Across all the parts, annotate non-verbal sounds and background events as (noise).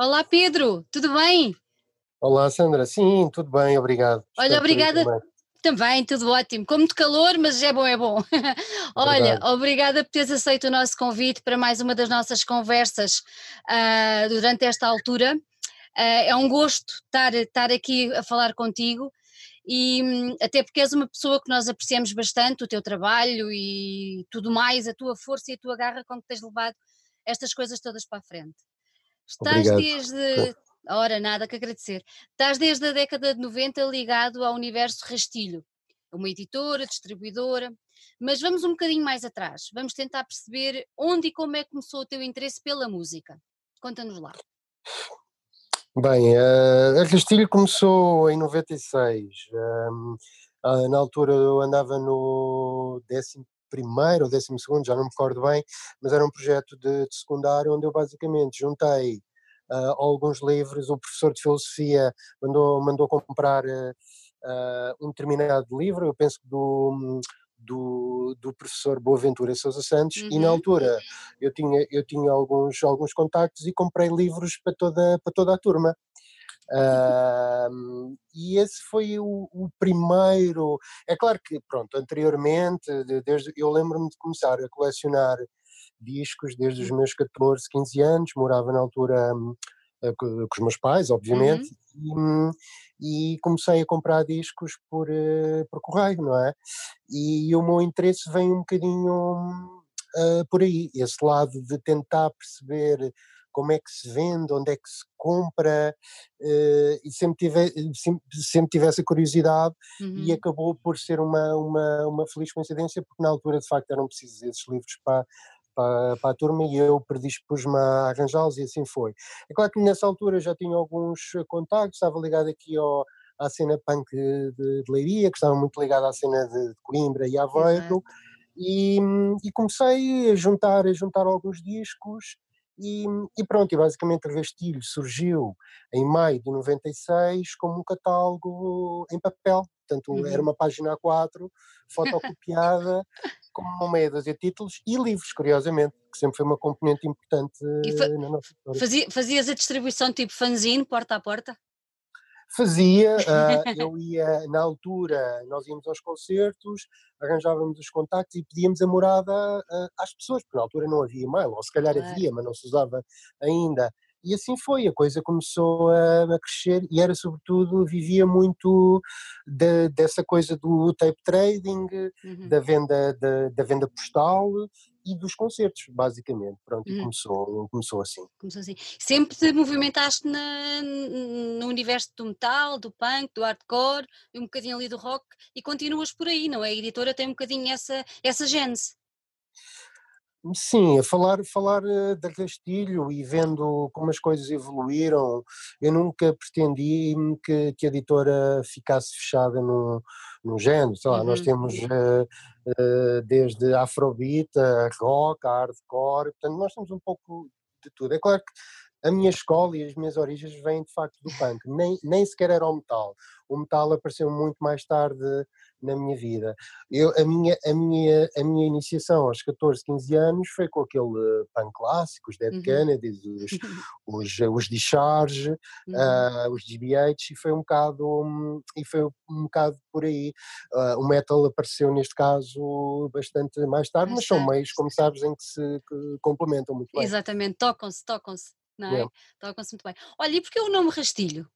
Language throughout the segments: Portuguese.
Olá Pedro, tudo bem? Olá Sandra, sim, tudo bem, obrigado. Olha, obrigada também. tudo ótimo, com muito calor, mas é bom, é bom. (laughs) Olha, Verdade. obrigada por teres aceito o nosso convite para mais uma das nossas conversas ah, durante esta altura. Ah, é um gosto estar, estar aqui a falar contigo e hum, até porque és uma pessoa que nós apreciamos bastante, o teu trabalho e tudo mais, a tua força e a tua garra com que tens levado estas coisas todas para a frente. Estás Obrigado. desde. Ora, nada que agradecer. Estás desde a década de 90 ligado ao universo Rastilho, uma editora, distribuidora, mas vamos um bocadinho mais atrás. Vamos tentar perceber onde e como é que começou o teu interesse pela música. Conta-nos lá. Bem, eh, a Castilho começou em 96. ehm, na altura eu andava no décimo primeiro ou décimo segundo, já não me recordo bem, mas era um projeto de, de secundário onde eu basicamente juntei ah, alguns livros, o professor de filosofia mandou, mandou comprar ah, um determinado livro, eu penso que do, do, do professor Boaventura Sousa Santos, e na Uhum, altura eu tinha, eu tinha alguns, alguns contactos e comprei livros para toda, para toda a turma. Ahm, e esse foi o, o primeiro. É claro que, pronto, anteriormente, de- desde, eu lembro-me de começar a colecionar discos desde os meus 14, 15 anos, morava na altura hum, eh, co- com, os meus pais, uhum, obviamente, e, hum, e comecei a comprar discos por, eh, por correio, não é? E, o meu interesse vem um bocadinho ah, por aí, esse lado de tentar perceber como é que se vende, onde é que se compra, eh, e sempre tive, sempre, sempre tive essa curiosidade e uhum. acabou por ser uma, uma, uma feliz coincidência, porque na altura de facto eram precisos esses livros para, para, para a turma e eu predispus-me a arranjá-los e assim foi. É claro que nessa altura já tinha alguns eh, contactos, estava ligado aqui ao, à cena punk de, de Leiria, que estava muito ligado à cena de, de Coimbra e Aveiro, e, e comecei a juntar, a juntar alguns discos e, e pronto, e basicamente a Rastilho surgiu em maio de 96 como um catálogo em papel, portanto era Uhum. uma página A4 fotocopiada com meia dúzia de títulos e livros, curiosamente, que sempre foi uma componente importante fa- na nossa história. fazia- fazias a distribuição tipo fanzine, porta a porta? Fazia, (laughs) ah, eu ia, na altura, nós íamos aos concertos, arranjávamos os contactos e pedíamos a morada ah, às pessoas, porque na altura não havia e-mail, ou se calhar Claro. havia, mas não se usava ainda. E assim foi, a coisa começou a, a crescer e era sobretudo, vivia muito de- dessa coisa do tape trading, Uhum, da venda, da, da venda postal e dos concertos, basicamente. Pronto, e uhum. começou, começou assim. Começou assim. Sempre te movimentaste na- no universo do metal, do punk, do hardcore, e um bocadinho ali do rock, e continuas por aí, não é? A editora tem um bocadinho essa, essa gênese. Sim, a falar, falar eh, da Castilho e vendo como as coisas evoluíram, eu nunca pretendi que, que a editora ficasse fechada num, num género, sei lá, nós Uhum, temos eh, eh, desde afrobeat, a rock, a hardcore, portanto nós temos um pouco de tudo. É claro que a minha escola e as minhas origens vêm de facto do punk, nem, nem sequer era o metal. O metal apareceu muito mais tarde na minha vida. Eu, a, minha, a, minha, a minha iniciação aos 14, 15 anos foi com aquele eh, punk clássico, os Dead uhum, Kennedys, os, (laughs) os, os Discharge, uhum. ah, os GBH, e foi um bocado, hum, e foi um bocado por aí. Ah, o metal apareceu neste caso bastante mais tarde, Mais mas são meios, como sabes, em que se complementam muito bem. Exatamente, tocam-se, tocam-se, não É. é? Tocam-se muito bem. Olha, e porquê o nome Rastilho?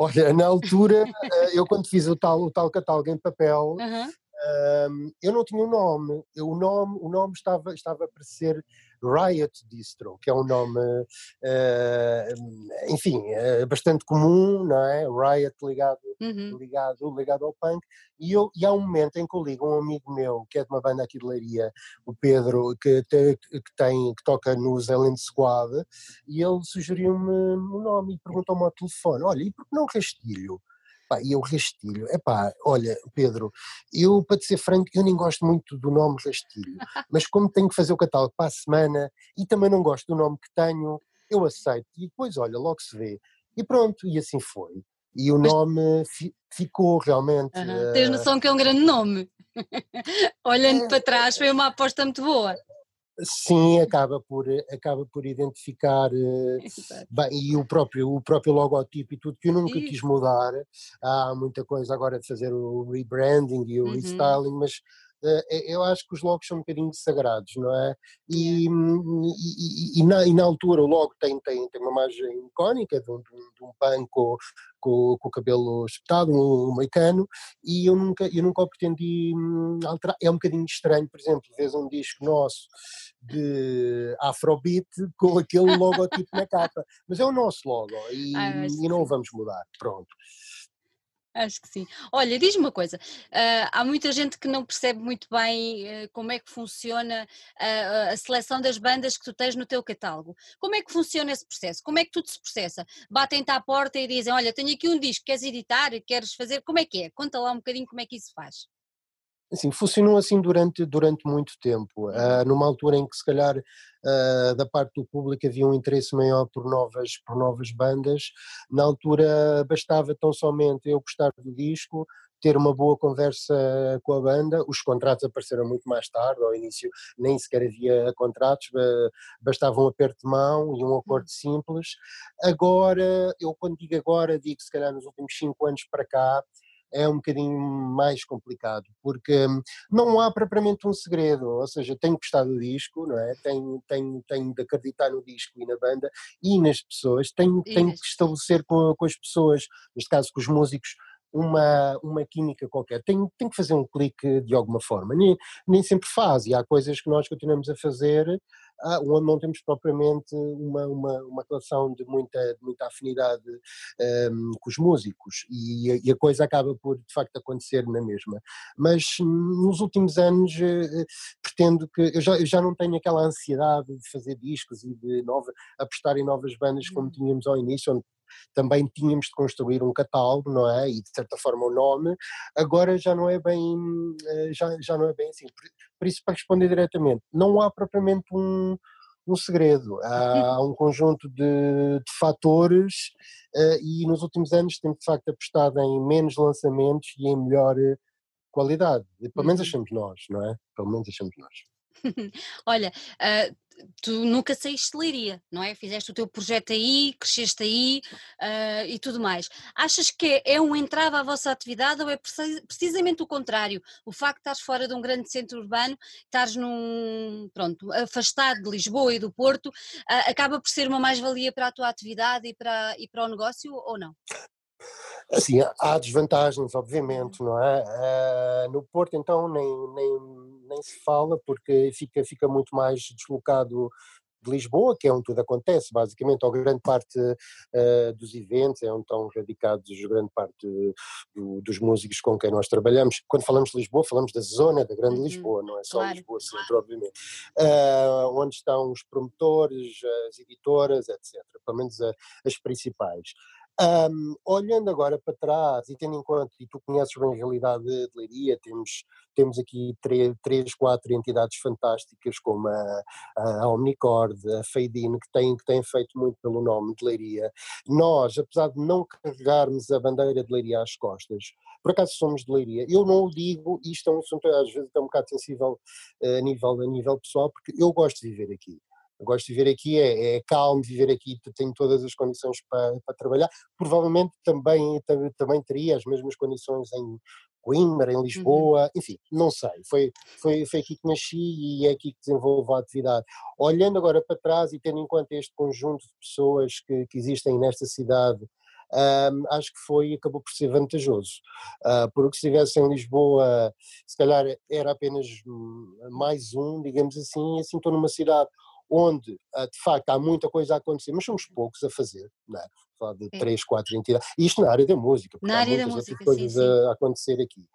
Olha, na altura, eh, eu quando fiz o tal, o tal catálogo em papel, Ahm, eu não tinha um nome, eu- o nome, o nome estava, estava para ser Riot Distro, que é um nome, ah, enfim, eh, bastante comum, não é? Riot ligado, uhum, ligado, ligado ao punk, e, eu, e há um momento em que eu ligo a um amigo meu, que é de uma banda aqui de Leiria, o Pedro, que, te- que, tem, que toca no Zealand Squad, e ele sugeriu-me o nome e perguntou-me ao telefone, olha, e por que não Rastilho? Pá, e eu Rastilho, epá, olha Pedro, eu para te ser franco, eu nem gosto muito do nome Rastilho, (laughs) mas como tenho que fazer o catálogo para a semana e também não gosto do nome que tenho, eu aceito e depois olha, logo se vê. E pronto, e assim foi. E o Mas nome fi- ficou realmente. aham, tens eh, noção que é um grande nome. (laughs) Olhando é, para trás, foi uma aposta muito boa. Sim, acaba por, acaba por identificar bem, e o próprio, o próprio logotipo e tudo, que eu nunca Isso. quis mudar. Há muita coisa agora de fazer o rebranding e o uhum. restyling, mas eh, eu acho que os logos são um bocadinho sagrados, não é? E, e, e, na, e na, altura o logo tem, tem, tem uma imagem icónica de um, de um pan com, com, o cabelo espetado, um, um meicano, e eu nunca, eu nunca o pretendi hum, alterar. É um bocadinho estranho, por exemplo, vês um disco nosso de Afrobeat com aquele logotipo na capa, mas é o nosso logo e, (laughs) ah, e não o vamos mudar, pronto. Acho que sim. Olha, diz-me uma coisa: uh, há muita gente que não percebe muito bem uh, como é que funciona uh, a seleção das bandas que tu tens no teu catálogo. Como é que funciona esse processo? Como é que tudo se processa? Batem-te à porta e dizem: Olha, tenho aqui um disco, queres editar? Queres fazer? Como é que é? Conta lá um bocadinho como é que isso faz. Assim, funcionou assim durante, durante muito tempo, uh, numa altura em que se calhar uh, da parte do público havia um interesse maior por novas, por novas bandas, na altura bastava tão somente eu gostar do disco, ter uma boa conversa com a banda, os contratos apareceram muito mais tarde, ao início nem sequer havia contratos, bastava um aperto de mão e um acordo simples, agora, eu quando digo agora, digo se calhar nos últimos cinco anos para cá, é um bocadinho mais complicado, porque hum, não há propriamente um segredo, ou seja, tenho gostado do disco, não é? Tenho, tenho, tenho de acreditar no disco e na banda e nas pessoas, tenho, tenho que estabelecer com, com as pessoas, neste caso com os músicos, uma, uma química qualquer, tem, tem que fazer um clique de alguma forma, nem, nem sempre faz, e há coisas que nós continuamos a fazer uh, onde não temos propriamente uma, uma, uma relação de muita, de muita afinidade um, com os músicos, e, e, a coisa acaba por de facto acontecer na mesma. Mas nos últimos anos uh, pretendo que, eu já, eu já não tenho aquela ansiedade de fazer discos e de nova, apostar em novas bandas como hum. tínhamos ao início, onde também tínhamos de construir um catálogo, não é? E de certa forma o nome. Agora já não é bem, eh, já, já não é bem assim. Por, por isso, para responder diretamente, não há propriamente um, um segredo. Há um conjunto de, de fatores uh, e nos últimos anos temos de facto apostado em menos lançamentos e em melhor qualidade. Pelo menos uhum. achamos nós, não é? Pelo menos achamos nós. (laughs) Olha, uh, tu nunca saíste de Leiria, não é? Fizeste o teu projeto aí, cresceste aí uh, e tudo mais. Achas que é um entrave à vossa atividade ou é precisamente o contrário? O facto de estares fora de um grande centro urbano, estares num, pronto, afastado de Lisboa e do Porto, uh, acaba por ser uma mais-valia para a tua atividade e para, e para o negócio ou não? Assim, há desvantagens, obviamente, não é? Uh, no Porto, então, nem, nem, nem se fala, porque fica, fica muito mais deslocado de Lisboa, que é onde tudo acontece, basicamente, ou grande parte uh, dos eventos, é onde estão radicados grande parte do, dos músicos com quem nós trabalhamos. Quando falamos de Lisboa, falamos da zona da Grande uhum, Lisboa, não é só claro. Lisboa Centro, obviamente. Uh, onde estão os promotores, as editoras, etc. Pelo menos uh, as principais. Um, olhando agora para trás e tendo em conta, e tu conheces bem a realidade de Leiria, temos, temos aqui três, quatro entidades fantásticas como a, a Omnicord, a Feidin, que têm, que têm feito muito pelo nome de Leiria. Nós, apesar de não carregarmos a bandeira de Leiria às costas, por acaso somos de Leiria, eu não o digo, isto é um assunto às vezes é um bocado sensível eh, a nível, a nível pessoal, porque eu gosto de viver aqui gosto de viver aqui, é, é, calmo viver aqui, tenho todas as condições para, para trabalhar. Provavelmente também, também teria as mesmas condições em Coimbra, em uhum. Lisboa, uhum. enfim, não sei. Foi, foi, foi aqui que nasci e é aqui que desenvolvo a atividade. Olhando agora para trás e tendo em conta este conjunto de pessoas que, que existem nesta cidade, um, acho que foi acabou por ser vantajoso. Uh, porque se estivesse em Lisboa, se calhar era apenas mais um, digamos assim, assim estou numa cidade onde ah, de facto há muita coisa a acontecer, mas somos poucos a fazer, não é? Falar de três, quatro entidades, isto na área da música, porque na há muitas música, coisas sim, sim. a acontecer aqui.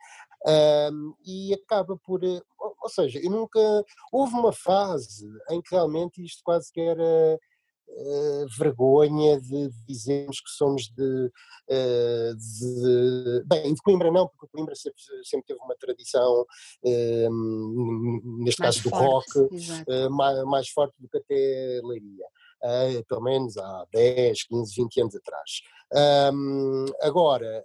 Um, e acaba por, eh, ou seja, eu nunca, houve uma fase em que realmente isto quase que era uh, vergonha de dizermos que somos de, uh, de, Bem, de Coimbra não, porque Coimbra sempre, sempre teve uma tradição, uh, neste mais caso do forte, rock, mais, mais, forte do que até Leiria. pelo menos há 10, 15, 20 anos atrás. Um, agora,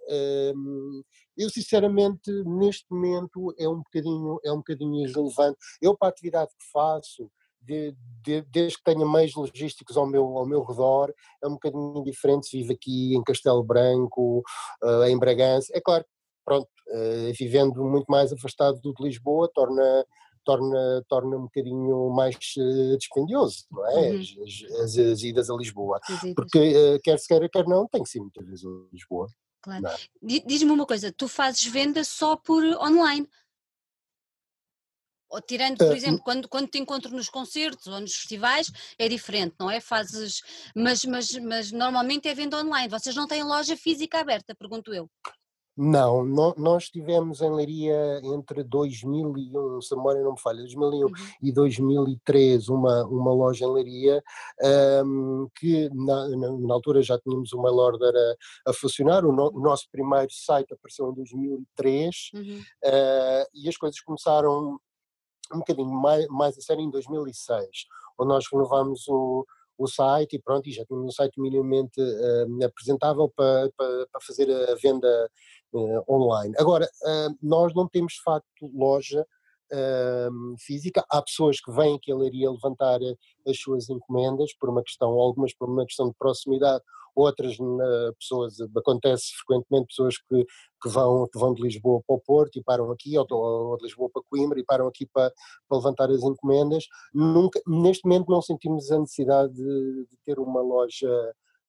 um, eu sinceramente neste momento é um bocadinho é um bocadinho irrelevante. Eu para a atividade que faço de, de, desde que tenha meios logísticos ao meu, ao meu redor, é um bocadinho diferente se vive aqui em Castelo Branco, uh, em Bragança. É claro, pronto, uh, vivendo muito mais afastado do de Lisboa, torna, torna, torna um bocadinho mais uh, dispendioso, não é? Uhum. As, as, as, idas a Lisboa. Porque quer se queira, quer não, tem que ser muitas vezes a Lisboa. Claro. É? Diz-me uma coisa, tu fazes venda só por online? Ou tirando, por uh, exemplo, quando, quando te encontro nos concertos ou nos festivais, é diferente, não é? Fazes, mas, mas, mas normalmente é venda online. Vocês não têm loja física aberta, pergunto eu. Não, no, nós tivemos em Leiria entre 2001, se a memória não me falha, 2001 uhum. e 2003 uma, uma loja em Leiria um, que na, na, na, altura já tínhamos uma order a, a funcionar, o, no, o, nosso primeiro site apareceu em 2003 uhum. uh, e as coisas começaram um bocadinho mais, mais a sério em 2006, onde nós renovámos o, o site e pronto, e já tínhamos um site minimamente uh, apresentável para, para, para, fazer a venda uh, online. Agora, uh, nós não temos de facto loja física, há pessoas que vêm aqui a Leiria levantar as suas encomendas por uma questão, algumas por uma questão de proximidade, outras pessoas, acontece frequentemente pessoas que, que, vão, que vão de Lisboa para o Porto e param aqui, ou, ou de Lisboa para Coimbra e param aqui para, para levantar as encomendas. Nunca, neste momento não sentimos a necessidade de, de ter uma loja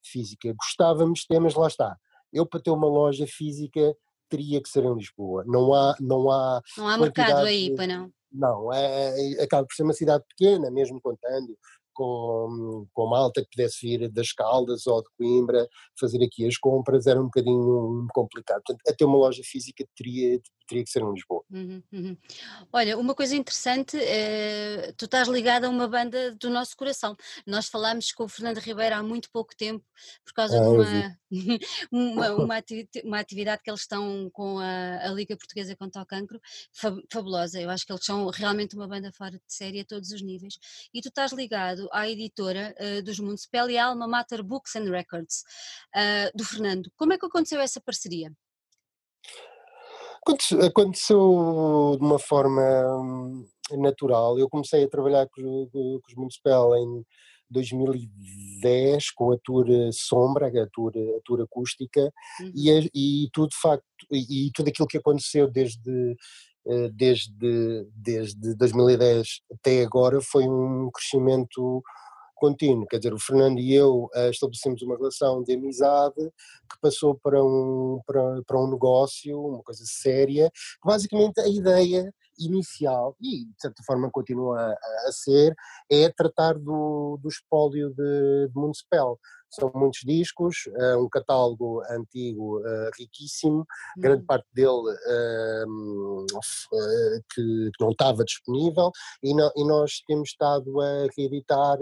física. Gostávamos de ter, mas lá está. Eu para ter uma loja física teria que ser em Lisboa. Não há não há não há mercado aí, para não. Não, é, é, acaba por ser uma cidade pequena, mesmo contando com, com malta que pudesse vir das Caldas ou de Coimbra fazer aqui as compras era um bocadinho complicado. Portanto, até uma loja física teria, teria que ser em Lisboa. Uhum, uhum. Olha, uma coisa interessante, é, tu estás ligada a uma banda do nosso coração. Nós falámos com o Fernando Ribeiro há muito pouco tempo por causa ah, de (laughs) uma, uma, uma, uma, atividade que eles estão com a, a Liga Portuguesa contra o Cancro, fabulosa. Eu acho que eles são realmente uma banda fora de série a todos os níveis. E tu estás ligado à editora uh, dos Municipal e Alma Mater Books and Records, uh, do Fernando. Como é que aconteceu essa parceria? Aconteceu de uma forma hum, natural. Eu comecei a trabalhar com, com os Municipal em 2010 com a tour Sombra, a tour, a tour acústica, uhum. e, e tudo de facto, e, e tudo aquilo que aconteceu desde desde, desde 2010 até agora foi um crescimento contínuo, quer dizer, o Fernando e eu uh, estabelecemos uma relação de amizade que passou para um, para, para um negócio, uma coisa séria, basicamente a ideia inicial, e de certa forma continua a, a ser, é tratar do, do espólio de, de Municipal. São muitos discos, uh, um catálogo antigo uh, riquíssimo, uhum. grande parte dele uh, que, que, não estava disponível, e, no, e nós temos estado a reeditar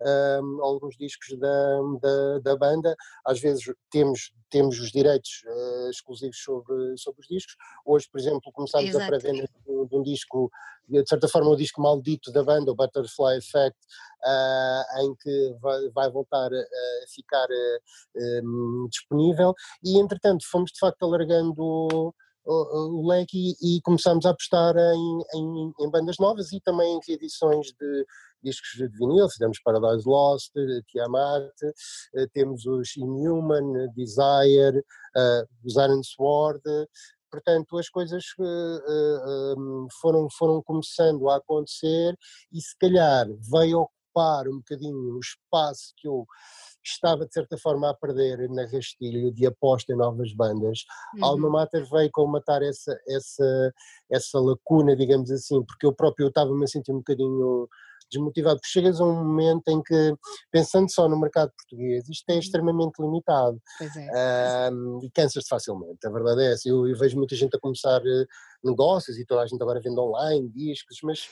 um, alguns discos da, da, da, banda. Às vezes temos, temos os direitos uh, exclusivos sobre, sobre os discos. Hoje, por exemplo, começámos Exato. a pré-venda de, de, um disco, de certa forma, um disco maldito da banda, o Butterfly Effect, uh, em que vai, vai voltar a, ficar uh, um, disponível. E, entretanto, fomos de facto alargando o, leque e, e começámos a apostar em, em, em, bandas novas e também em reedições de discos de vinil, fizemos Paradise Lost, Tiamat, eh, temos os Inhuman, Desire, uh, os Iron Sword, portanto as coisas uh, uh, foram, foram começando a acontecer e se calhar veio ocupar um bocadinho o espaço que eu estava de certa forma a perder na rastilho de aposta em novas bandas. Uhum. Alma Mater veio matar essa, essa, essa lacuna, digamos assim, porque eu próprio estava-me a sentir um bocadinho desmotivado, porque chegas a um momento em que, pensando só no mercado português, isto é uhum. extremamente limitado é. um, e cansas-te facilmente, a verdade é essa. Eu, eu, vejo muita gente a começar uh, negócios e toda a gente agora vende online, discos, mas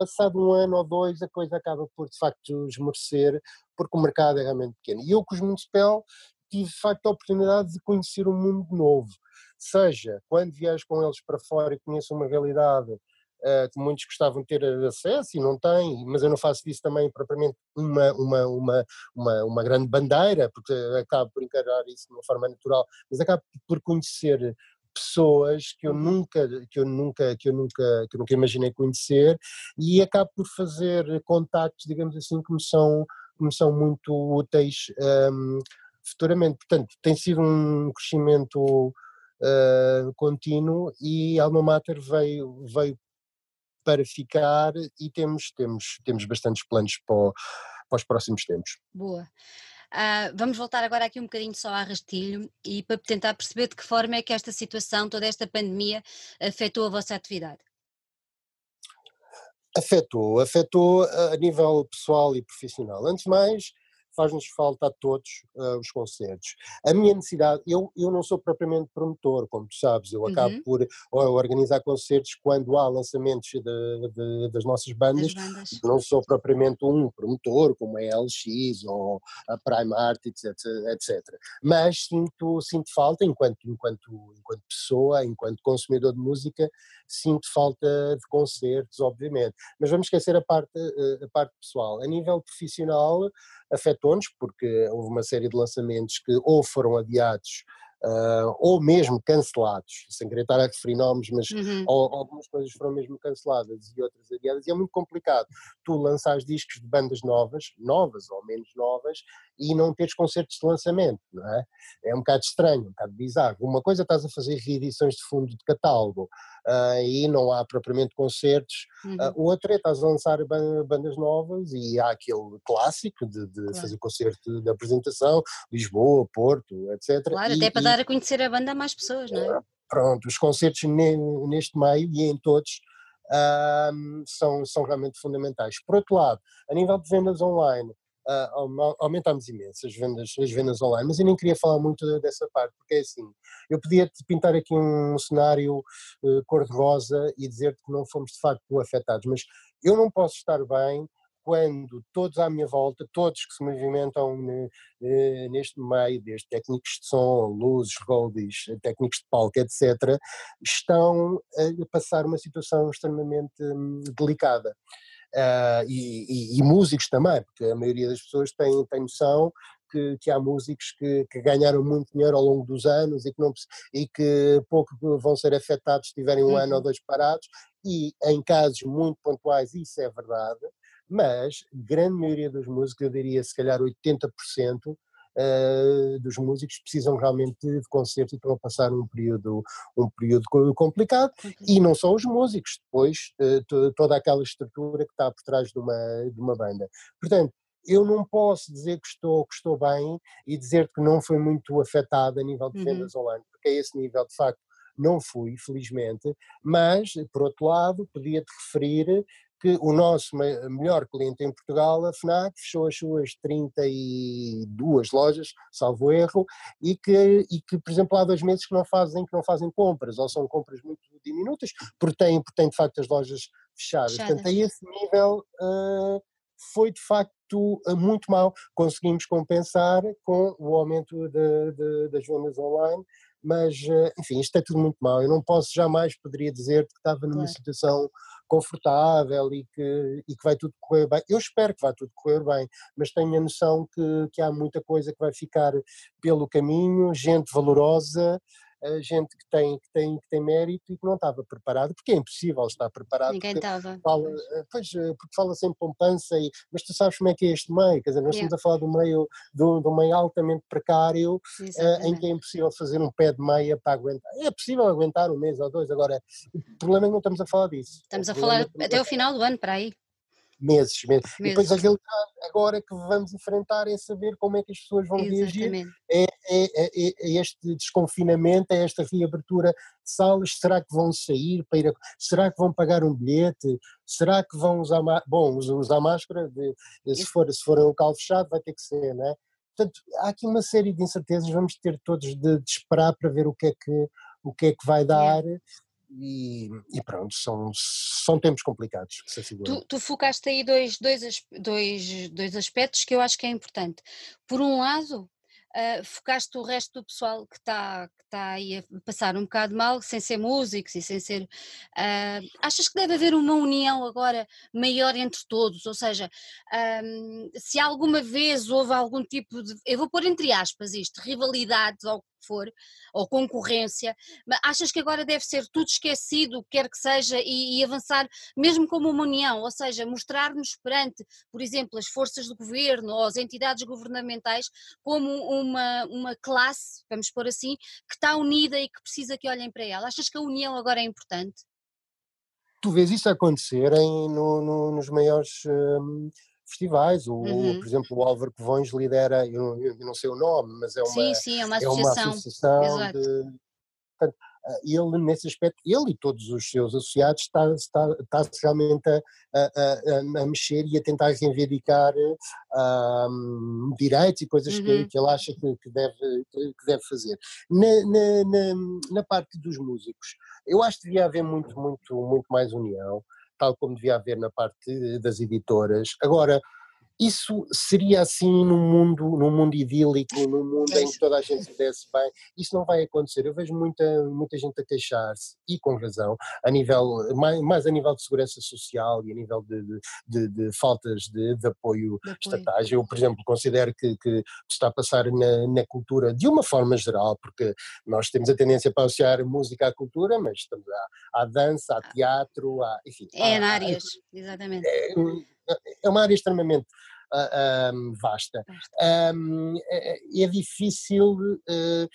passado um ano ou dois a coisa acaba por de facto esmorecer, porque o mercado é realmente pequeno. E eu com os Municipal tive de facto a oportunidade de conhecer um mundo novo, seja quando viajo com eles para fora e conheço uma realidade uh, que muitos gostavam de ter acesso e não têm, mas eu não faço disso também propriamente uma, uma, uma, uma, uma grande bandeira, porque acabo por encarar isso de uma forma natural, mas acabo por conhecer pessoas que eu uhum. nunca que eu nunca que eu nunca que eu nunca imaginei conhecer e acabo por fazer contactos digamos assim que me são que me são muito úteis um, futuramente. Portanto tem sido um crescimento uh, contínuo e Alma Mater veio veio para ficar e temos temos temos bastantes planos para, para os próximos tempos. Boa Uh, vamos voltar agora aqui um bocadinho só a Rastilho e para tentar perceber de que forma é que esta situação, toda esta pandemia, afetou a vossa atividade. Afetou, afetou a nível pessoal e profissional. Antes de mais, faz-nos falta a todos uh, os concertos. A minha necessidade, eu, eu não sou propriamente promotor, como tu sabes, eu acabo uhum. por organizar concertos quando há lançamentos de, de, das nossas bandas, bandas, não sou propriamente um promotor, como a LX ou a Prime Artists, etc, etc. Mas sinto, sinto falta, enquanto, enquanto, enquanto pessoa, enquanto consumidor de música, sinto falta de concertos, obviamente. Mas vamos esquecer a parte, eh, a parte pessoal. A nível profissional, afetou-nos, porque houve uma série de lançamentos que ou foram adiados uh, ou mesmo cancelados, sem querer estar a referir nomes, mas uhum. ou, algumas coisas foram mesmo canceladas e outras adiadas, e é muito complicado tu lançares discos de bandas novas, novas ou menos novas, e não teres concertos de lançamento, não é? É um bocado estranho, um bocado bizarro. Uma coisa estás a fazer reedições de fundo de catálogo uh, e não há propriamente concertos, uhum. uh, outra é estás a lançar bandas novas e há aquele clássico de, de claro. fazer concerto de apresentação, Lisboa, Porto, etc. Claro, e, até para e, dar a conhecer a banda a mais pessoas, não é? Pronto, os concertos neste meio e em todos uh, são, são realmente fundamentais. Por outro lado, a nível de vendas online, uh, aumentámos imenso as vendas, as vendas online, mas eu nem queria falar muito dessa parte, porque é assim, eu podia-te pintar aqui um cenário uh, cor-de-rosa e dizer-te que não fomos de facto afetados, mas eu não posso estar bem quando todos à minha volta, todos que se movimentam neste meio, desde técnicos de som, luzes, roadies, técnicos de palco, etc., estão a passar uma situação extremamente hum, delicada. Uh, e, e, e, músicos também, porque a maioria das pessoas tem, tem noção que, que, há músicos que, que, ganharam muito dinheiro ao longo dos anos e que, não, e que pouco vão ser afetados se tiverem um uhum. ano ou dois parados, e em casos muito pontuais isso é verdade, mas grande maioria dos músicos, eu diria se calhar 80%, Uh, dos músicos precisam realmente de concerto e estão a passar um período, um período complicado e não só os músicos, depois uh, toda aquela estrutura que está por trás de uma, de uma banda. Portanto, eu não posso dizer que estou, que estou bem e dizer que não foi muito afetado a nível de uhum. vendas uhum. online, porque a esse nível de facto não fui, felizmente, mas, por outro lado, podia-te referir que o nosso melhor cliente em Portugal, a FNAC, fechou as suas 32 lojas, salvo erro, e que, e que, por exemplo, há dois meses que não fazem, que não fazem compras, ou são compras muito diminutas, porque têm, porque têm de facto as lojas fechadas. Fechadas. Portanto, a esse nível uh, foi de facto uh, muito mal. Conseguimos compensar com o aumento de, de, das vendas online, mas, uh, enfim, isto é tudo muito mal. Eu não posso jamais, poderia dizer que estava numa claro. situação confortável e que, e que vai tudo correr bem. Eu espero que vá tudo correr bem, mas tenho a noção que, que há muita coisa que vai ficar pelo caminho, gente valorosa, gente que tem, que, tem, que tem mérito e que não estava preparado, porque é impossível estar preparado. Ninguém estava. Fala, eh, pois, eh, porque fala sempre poupança, e, mas tu sabes como é que é este meio, quer dizer, nós yeah. estamos a falar do meio, do, do meio altamente precário, uh, em que é impossível fazer um pé de meia para aguentar. É possível aguentar um mês ou dois, agora o problema é que não estamos a falar disso. Estamos a falar é até o final do ano, para aí meses, meses. E depois a realidade agora que vamos enfrentar é saber como é que as pessoas vão Exatamente. reagir é, é, é, é, este desconfinamento, é esta reabertura de salas, será que vão sair para ir a, será que vão pagar um bilhete, será que vão usar, bom, usar máscara, de, se, for, se for um local fechado vai ter que ser, não é? Portanto, há aqui uma série de incertezas, vamos ter todos de, de esperar para ver o que é que, o que, é que vai dar, e, e, pronto, são, são tempos complicados que se Tu, tu focaste aí dois, dois, dois, dois aspectos que eu acho que é importante. Por um lado, uh, focaste o resto do pessoal que está que tá aí a passar um bocado mal, sem ser músicos e sem ser. Uh, achas que deve haver uma união agora maior entre todos? Ou seja, um, se alguma vez houve algum tipo de. Eu vou pôr entre aspas isto, rivalidades ou for, ou concorrência, mas achas que agora deve ser tudo esquecido, quer que seja, e, e avançar mesmo como uma união, ou seja, mostrar-nos perante, por exemplo, as forças do governo ou as entidades governamentais como uma, uma classe, vamos pôr assim, que está unida e que precisa que olhem para ela. Achas que a união agora é importante? Tu vês isso acontecer em, no, no, nos maiores um, festivais. O, uhum. Por exemplo, o Álvaro Covões lidera, eu, eu, não sei o nome, mas é uma, sim, sim, é uma associação, é uma associação de. Portanto, ele, nesse aspecto, ele e todos os seus associados, está, está, está realmente a, a, a, mexer e a tentar reivindicar um, direitos e coisas uhum. que, que, ele acha que, que, deve, que deve fazer. Na, na, na, na, parte dos músicos, eu acho que devia haver muito, muito, muito mais união, tal como devia haver na parte das editoras. Agora, isso seria assim num mundo, num mundo idílico, num mundo em que toda a gente se desse bem. Isso não vai acontecer. Eu vejo muita, muita gente a queixar-se, e com razão, a nível, mais, mais, a nível de segurança social e a nível de, de, de, de faltas de, apoio, apoio estatais. Eu, por exemplo, considero que, que está a passar na, na, cultura de uma forma geral, porque nós temos a tendência para associar música à cultura, mas estamos à, à dança, à teatro, à, enfim. É, há, áreas, exatamente. É, é uma área extremamente uh, um, vasta. Um, é, é, difícil uh,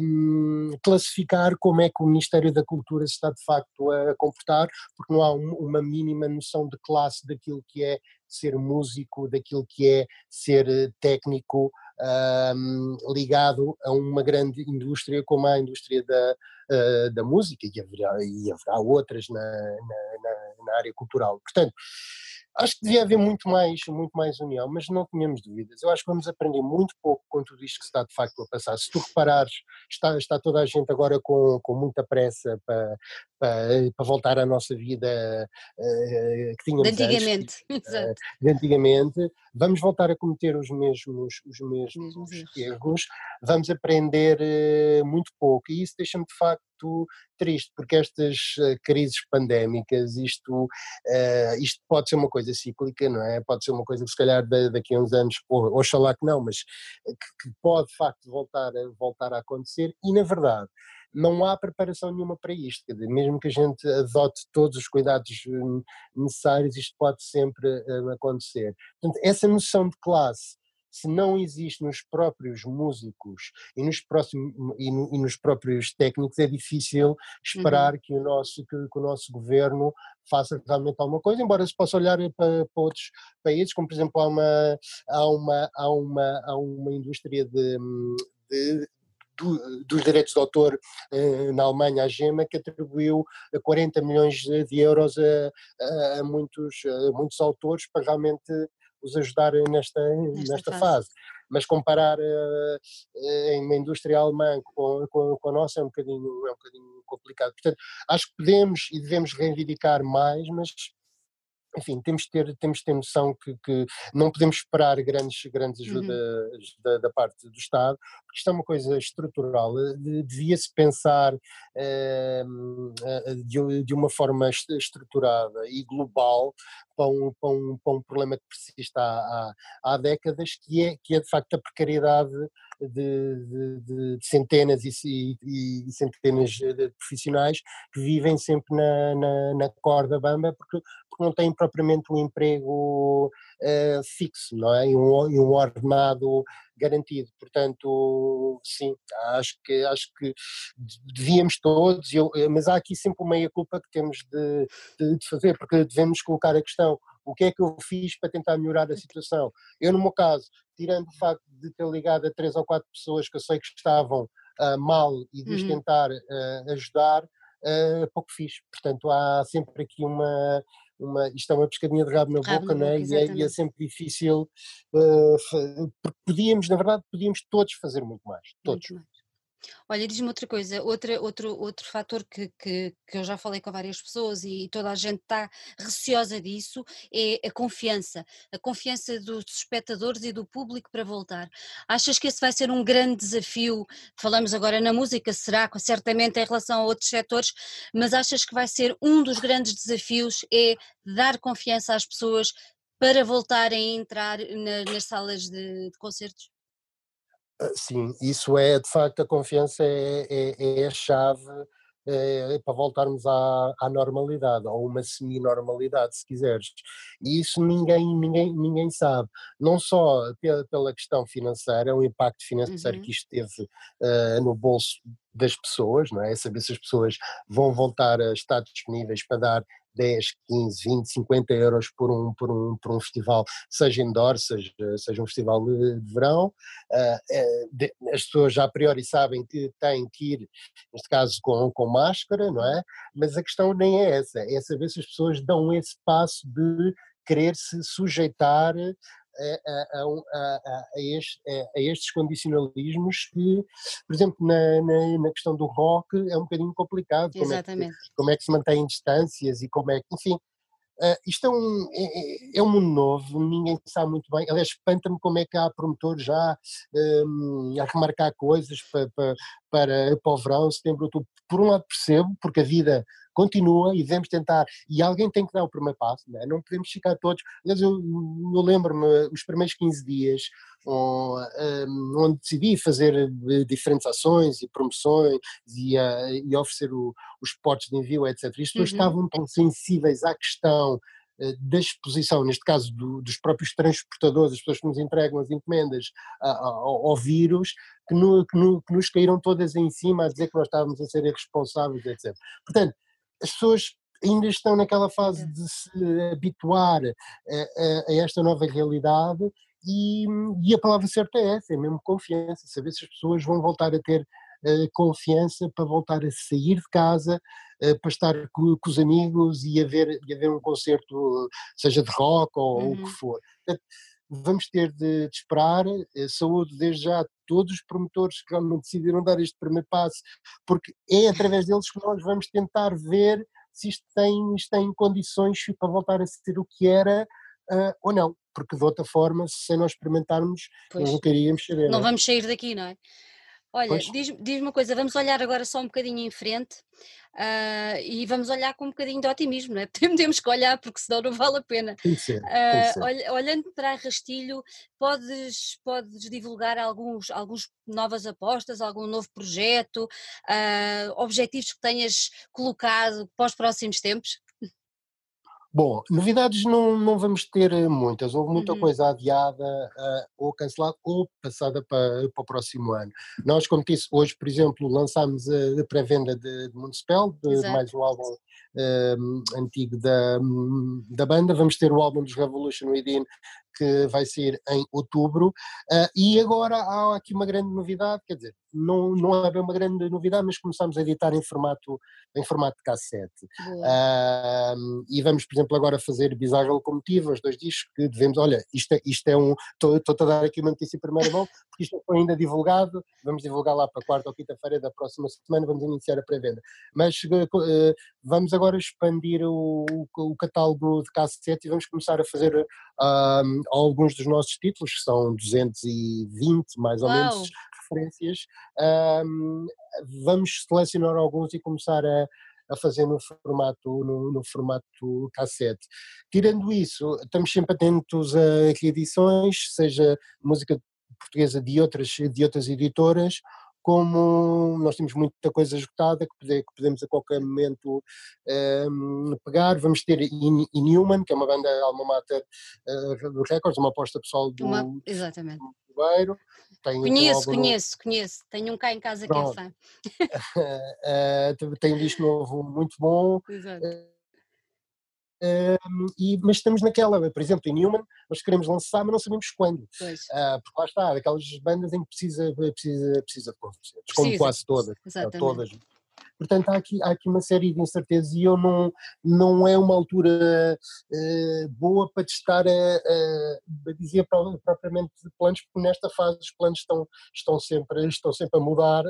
um, classificar como é que o Ministério da Cultura se está de facto a comportar, porque não há um, uma mínima noção de classe daquilo que é ser músico, daquilo que é ser eh, técnico. Um, ligado a uma grande indústria como a indústria da, uh, da música, e haverá, e haverá outras na, na, na, na área cultural. Portanto, Acho que devia haver muito mais, muito mais união, mas não tínhamos dúvidas. Eu acho que vamos aprender muito pouco com tudo isto que está de facto a passar. Se tu reparares, está, está toda a gente agora com, com muita pressa para, para, para voltar à nossa vida uh, que tínhamos antigamente. (laughs) Antes, uh, de antigamente. Vamos voltar a cometer os mesmos, os mesmos erros, vamos aprender uh, muito pouco e isso deixa-me de facto triste, porque estas crises pandémicas, isto, isto pode ser uma coisa cíclica, não é? Pode ser uma coisa que se calhar daqui a uns anos, ou, oxalá que não, mas que, que pode de facto voltar voltar a acontecer e na verdade não há preparação nenhuma para isto. Mesmo que a gente adote todos os cuidados hum, necessários, isto pode sempre acontecer. Portanto, essa noção de classe, se não existe nos próprios músicos e nos, próximos, e, no, e nos próprios técnicos, é difícil esperar uhum. que, o nosso, que, que, o nosso governo faça realmente alguma coisa, embora se possa olhar para, para outros países, como por exemplo há uma, há uma, há uma, há uma indústria de, de do, dos direitos de autor eh, na Alemanha, a GEMA, que atribuiu 40 milhões de euros a, a, muitos, a muitos autores para realmente os ajudar nesta, nesta, nesta fase. fase. Mas comparar uh, em uma indústria alemã com, com, com, a nossa é um, bocadinho, é um bocadinho complicado. Portanto, acho que podemos e devemos reivindicar mais, mas enfim, temos de ter, temos de ter noção que, que não podemos esperar grandes, grandes ajudas uhum. da, da, parte do Estado, porque isto é uma coisa estrutural. Eh, devia-se pensar uh, de, de, uma forma estruturada e global para um, para um, para um problema que persiste há, há, há décadas, que é, que é de facto a precariedade de, de, de centenas e, e, e, centenas de profissionais que vivem sempre na, na, na corda bamba porque, porque não têm propriamente um emprego uh, fixo, não é? E um, e um ordenado garantido. Portanto, sim, acho que, acho que devíamos todos, eu, mas há aqui sempre uma meia-culpa que temos de, de, de fazer, porque devemos colocar a questão o que é que eu fiz para tentar melhorar a situação? Eu, no meu caso, tirando o facto de ter ligado a três ou quatro pessoas que eu sei que estavam uh, mal e de uhum. tentar uh, ajudar, uh, pouco fiz. Portanto, há sempre aqui uma. uma isto é uma pescadinha de rabo na rabo boca, não é? E, é? e, é? sempre difícil. porque podíamos, na verdade, podíamos todos fazer muito mais. Todos. Muito mais. Olha, diz-me outra coisa, outra, outro, outro fator que, que, que eu já falei com várias pessoas e toda a gente está receosa disso é a confiança, a confiança dos espectadores e do público para voltar. Achas que esse vai ser um grande desafio? Falamos agora na música, será certamente em relação a outros setores, mas achas que vai ser um dos grandes desafios é dar confiança às pessoas para voltarem a entrar na, nas salas de, de concertos? Ah, sim, isso é de facto a confiança é, é, é a chave é, para voltarmos à, à, normalidade, ou uma semi-normalidade, se quiseres. E isso ninguém, ninguém, ninguém sabe. Não só pela, pela questão financeira, o impacto financeiro uhum. que isto teve uh, no bolso das pessoas, não é? Saber se as pessoas vão voltar a estar disponíveis para dar 10, 15, 20, 50 euros por um, por um, por um festival, seja indoor, seja, seja um festival de, verão. Uh, de, as pessoas já a priori sabem que têm que ir, neste caso, com, com máscara, não é? Mas a questão nem é essa, é saber se as pessoas dão esse passo de querer se sujeitar a, a, a, a, este, a, estes condicionalismos que, por exemplo, na, na, na, questão do rock é um bocadinho complicado. Exatamente. Como é que, como é que se mantém distâncias e como é que, enfim, Uh, isto é um, é, é, um mundo novo, ninguém sabe muito bem. Aliás, espanta-me como é que há promotores já um, a remarcar coisas para, para, para, para o verão, setembro, outubro. Por um lado percebo, porque a vida continua e devemos tentar, e alguém tem que dar o primeiro passo, não, é? não podemos ficar todos. Aliás, eu, eu lembro-me, os primeiros 15 dias, onde decidi fazer eh, diferentes ações e promoções e, uh, e oferecer o, os potes de envio, etc. E as pessoas uhum. estavam tão sensíveis à questão eh, da exposição, neste caso do, dos próprios transportadores, as pessoas que nos entregam as encomendas ao, ao vírus, que, no, que, no, que, nos caíram todas em cima a dizer que nós estávamos a ser irresponsáveis, etc. Portanto, as pessoas ainda estão naquela fase de se habituar a, a, a esta nova realidade e, e, a palavra certa é essa, é mesmo confiança, saber se as pessoas vão voltar a ter uh, confiança para voltar a sair de casa, uh, para estar com, com, os amigos e haver, e haver um concerto, seja de rock ou uhum. o que uhum. for. Portanto, vamos ter de, de esperar, uh, saúde desde já todos os promotores que realmente decidiram dar este primeiro passo, porque é através deles que nós vamos tentar ver se isto tem, isto tem condições para voltar a ser o que era uh, ou não, porque de outra forma, se nós experimentarmos, pois, não queríamos saber. Não, não é? vamos sair daqui, não é? Olha, diz-me diz uma coisa, vamos olhar agora só um bocadinho em frente uh, e vamos olhar com um bocadinho de otimismo, não é? (laughs) Temos que olhar porque senão não vale a pena. Tem ser, tem que ser. olhando para Rastilho, podes, podes divulgar alguns, alguns novas apostas, algum novo projeto, uh, objetivos que tenhas colocado para os próximos tempos? Bom, novidades não, não vamos ter eh, muitas. Houve muita uhum. coisa adiada uh, ou cancelada ou passada para, para o próximo ano. Nós, como disse, hoje, por exemplo, lançámos a, pré-venda de, de Municipal, de, mais um álbum uh, antigo da, da banda. Vamos ter o álbum dos Revolution Within, que vai ser em outubro. Uh, e agora há aqui uma grande novidade, quer dizer, não, não é bem uma grande novidade, mas começamos a editar em formato, em formato de cassete. Uh, e vamos, por exemplo, agora fazer Bizarre Locomotiva, os dois discos que devemos, olha, isto é, isto é um, estou a dar aqui uma notícia em primeira mão, porque isto foi ainda divulgado, vamos divulgar lá para quarta ou quinta-feira da próxima semana, vamos iniciar a pré-venda. Mas uh, vamos agora expandir o, o, catálogo de cassete e vamos começar a fazer uh, alguns dos nossos títulos, que são 220 mais ou Uau. menos referências, um, vamos selecionar alguns e começar a, a fazer no formato, no, no, formato cassete. Tirando isso, estamos sempre atentos a reedições, seja música portuguesa de outras, de outras editoras, como nós temos muita coisa esgotada que, podemos a qualquer momento um, pegar. Vamos ter Inhuman, que é uma banda alma mater uh, do Records, uma aposta pessoal do, uma, exatamente. Ribeiro. Conheço, conheço, conheço. Tenho um cá em casa Pronto. que é fã. uh, (laughs) tem um disco novo muito bom. Exato. Uh, e, mas estamos naquela, por exemplo, em Newman, nós queremos lançar, mas não sabemos quando. Uh, porque lá está, aquelas bandas em que precisa, precisa, precisa de concertos, como quase todas. todas. Portanto, há aqui, há aqui uma série de incertezas e eu não, não é uma altura uh, boa para testar a, a, a dizer propriamente planos, porque nesta fase os planos estão, estão, sempre, estão sempre a mudar,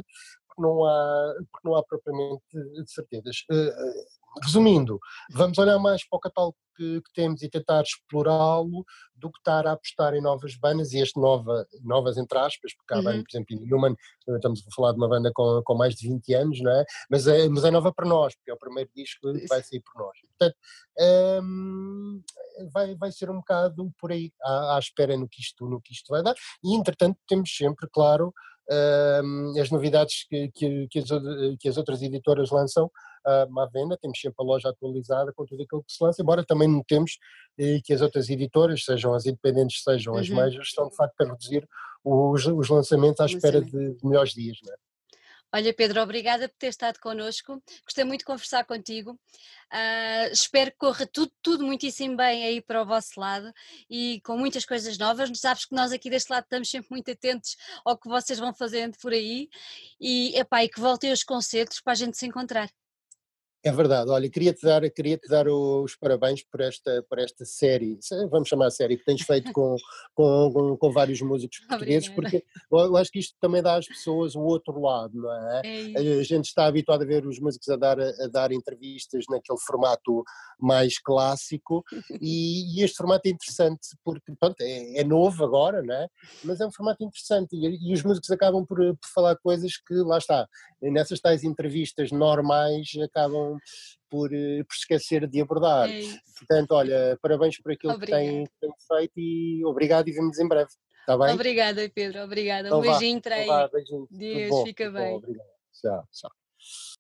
porque não há, porque não há propriamente certezas. Uh, resumindo, vamos olhar mais para o catálogo que, que temos e tentar explorá-lo do que estar a apostar em novas bandas e este nova, novas entre aspas, porque há uhum. banda, por exemplo, Inhuman, estamos a falar de uma banda com, com mais de 20 anos, não é? Mas, é? mas é nova para nós, porque é o primeiro disco que vai sair por nós. Portanto, hum, vai, vai ser um bocado por aí, à, à espera no que, isto, no que isto vai dar. E entretanto temos sempre, claro, as novidades que, que, que, as, que, as, outras editoras lançam à venda, temos sempre a loja atualizada com tudo aquilo que se lança, embora também notemos eh, que as outras editoras, sejam as independentes, sejam uhum. as majors, estão de facto a reduzir os, os lançamentos à espera de, de melhores dias. Não é? Olha, Pedro, obrigada por ter estado connosco. Gostei muito de conversar contigo. Uh, espero que corra tudo, tudo muitíssimo bem aí para o vosso lado e com muitas coisas novas. Sabes que nós aqui deste lado estamos sempre muito atentos ao que vocês vão fazendo por aí e, epá, e que voltem os concertos para a gente se encontrar. É verdade, olha, queria-te dar, queria -te dar os parabéns por esta, por esta série, vamos chamar a série, que tens feito com, com, com, vários músicos (laughs) portugueses, porque eu acho que isto também dá às pessoas o outro lado, não é? é a gente está habituado a ver os músicos a dar, a dar entrevistas naquele formato mais clássico e, e este formato é interessante porque, pronto, é, é, novo agora, não é? Mas é um formato interessante e, e os músicos acabam por, por falar coisas que, lá está, nessas tais entrevistas normais acabam por, eh, por esquecer de abordar. É Portanto, olha, parabéns por aquilo que tem, tem, feito e obrigado e vemos em breve. Está bem? Obrigada, Pedro, obrigada. Então um beijinho, então Deus, fica bem. Bom, fica bem. Bom, obrigado. Tchau, tchau.